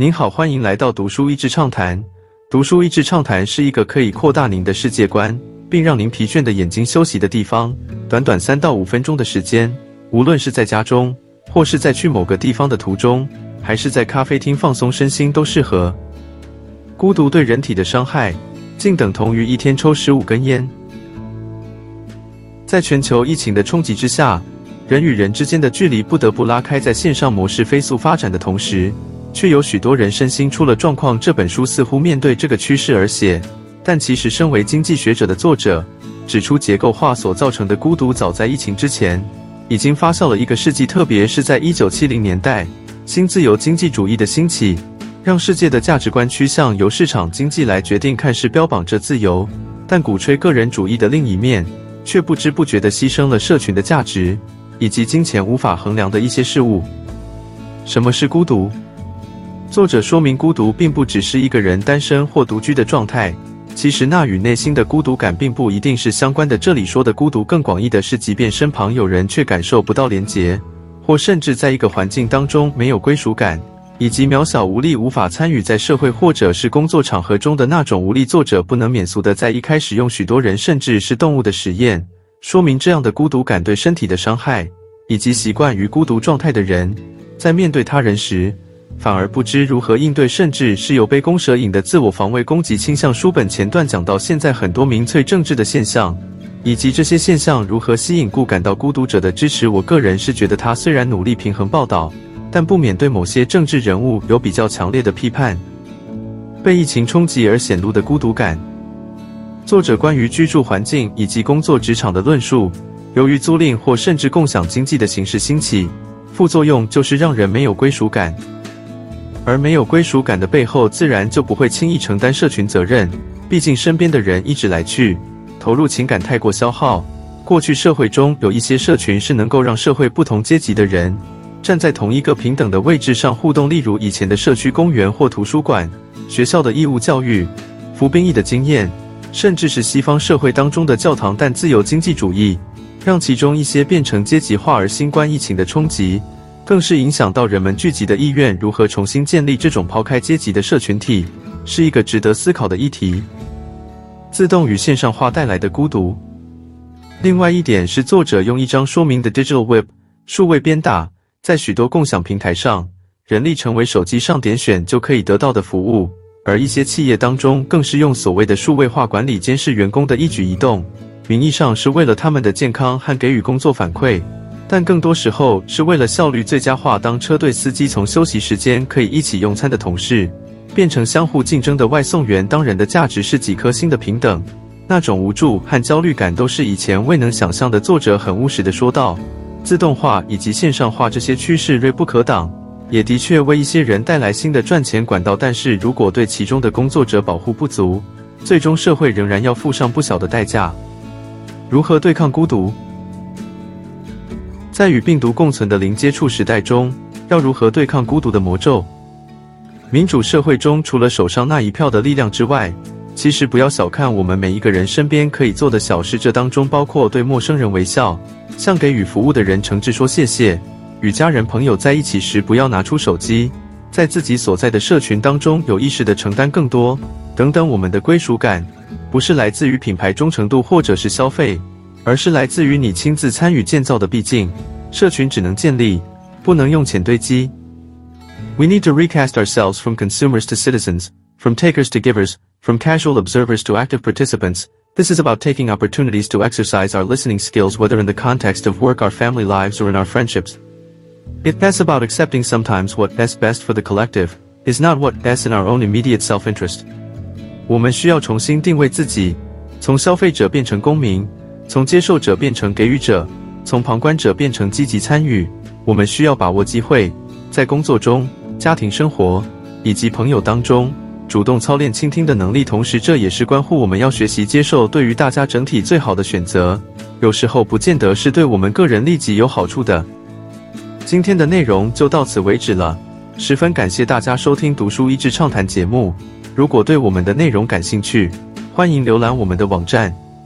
您好，欢迎来到读书益智畅谈。读书益智畅谈是一个可以扩大您的世界观，并让您疲倦的眼睛休息的地方。短短三到五分钟的时间，无论是在家中，或是在去某个地方的途中，还是在咖啡厅放松身心，都适合。孤独对人体的伤害，竟等同于一天抽十五根烟。在全球疫情的冲击之下，人与人之间的距离不得不拉开。在线上模式飞速发展的同时，却有许多人身心出了状况。这本书似乎面对这个趋势而写，但其实身为经济学者的作者指出，结构化所造成的孤独，早在疫情之前已经发酵了一个世纪。特别是在一九七零年代，新自由经济主义的兴起，让世界的价值观趋向由市场经济来决定。看似标榜着自由，但鼓吹个人主义的另一面，却不知不觉地牺牲了社群的价值以及金钱无法衡量的一些事物。什么是孤独？作者说明，孤独并不只是一个人单身或独居的状态，其实那与内心的孤独感并不一定是相关的。这里说的孤独更广义的是，即便身旁有人，却感受不到连结，或甚至在一个环境当中没有归属感，以及渺小无力、无法参与在社会或者是工作场合中的那种无力。作者不能免俗的在一开始用许多人甚至是动物的实验，说明这样的孤独感对身体的伤害，以及习惯于孤独状态的人，在面对他人时。反而不知如何应对，甚至是有杯弓蛇影的自我防卫攻击倾向。书本前段讲到现在很多民粹政治的现象，以及这些现象如何吸引故感到孤独者的支持。我个人是觉得他虽然努力平衡报道，但不免对某些政治人物有比较强烈的批判。被疫情冲击而显露的孤独感。作者关于居住环境以及工作职场的论述，由于租赁或甚至共享经济的形式兴起，副作用就是让人没有归属感。而没有归属感的背后，自然就不会轻易承担社群责任。毕竟身边的人一直来去，投入情感太过消耗。过去社会中有一些社群是能够让社会不同阶级的人站在同一个平等的位置上互动，例如以前的社区公园或图书馆、学校的义务教育、服兵役的经验，甚至是西方社会当中的教堂。但自由经济主义让其中一些变成阶级化，而新冠疫情的冲击。更是影响到人们聚集的意愿，如何重新建立这种抛开阶级的社群体，是一个值得思考的议题。自动与线上化带来的孤独。另外一点是，作者用一张说明的 Digital Web 数位鞭打，在许多共享平台上，人力成为手机上点选就可以得到的服务，而一些企业当中更是用所谓的数位化管理监视员工的一举一动，名义上是为了他们的健康和给予工作反馈。但更多时候是为了效率最佳化。当车队司机从休息时间可以一起用餐的同事，变成相互竞争的外送员。当人的价值是几颗星的平等，那种无助和焦虑感都是以前未能想象的。作者很务实的说道：“自动化以及线上化这些趋势锐不可挡，也的确为一些人带来新的赚钱管道。但是如果对其中的工作者保护不足，最终社会仍然要付上不小的代价。如何对抗孤独？”在与病毒共存的零接触时代中，要如何对抗孤独的魔咒？民主社会中，除了手上那一票的力量之外，其实不要小看我们每一个人身边可以做的小事。这当中包括对陌生人微笑，向给予服务的人诚挚说谢谢，与家人朋友在一起时不要拿出手机，在自己所在的社群当中有意识的承担更多等等。我们的归属感，不是来自于品牌忠诚度或者是消费。而是来自于你亲自参与建造的。毕竟，社群只能建立，不能用钱堆积。We need to recast ourselves from consumers to citizens, from takers to givers, from casual observers to active participants. This is about taking opportunities to exercise our listening skills whether in the context of work, our family lives, or in our friendships. It's about accepting sometimes what is best for the collective is not what is in our own immediate self-interest. 我们需要重新定位自己，从消费者变成公民。 从接受者变成给予者，从旁观者变成积极参与。我们需要把握机会，在工作中、家庭生活以及朋友当中，主动操练倾听的能力。同时，这也是关乎我们要学习接受对于大家整体最好的选择。有时候不见得是对我们个人立即有好处的。今天的内容就到此为止了，十分感谢大家收听《读书益智畅谈》节目。如果对我们的内容感兴趣，欢迎浏览我们的网站。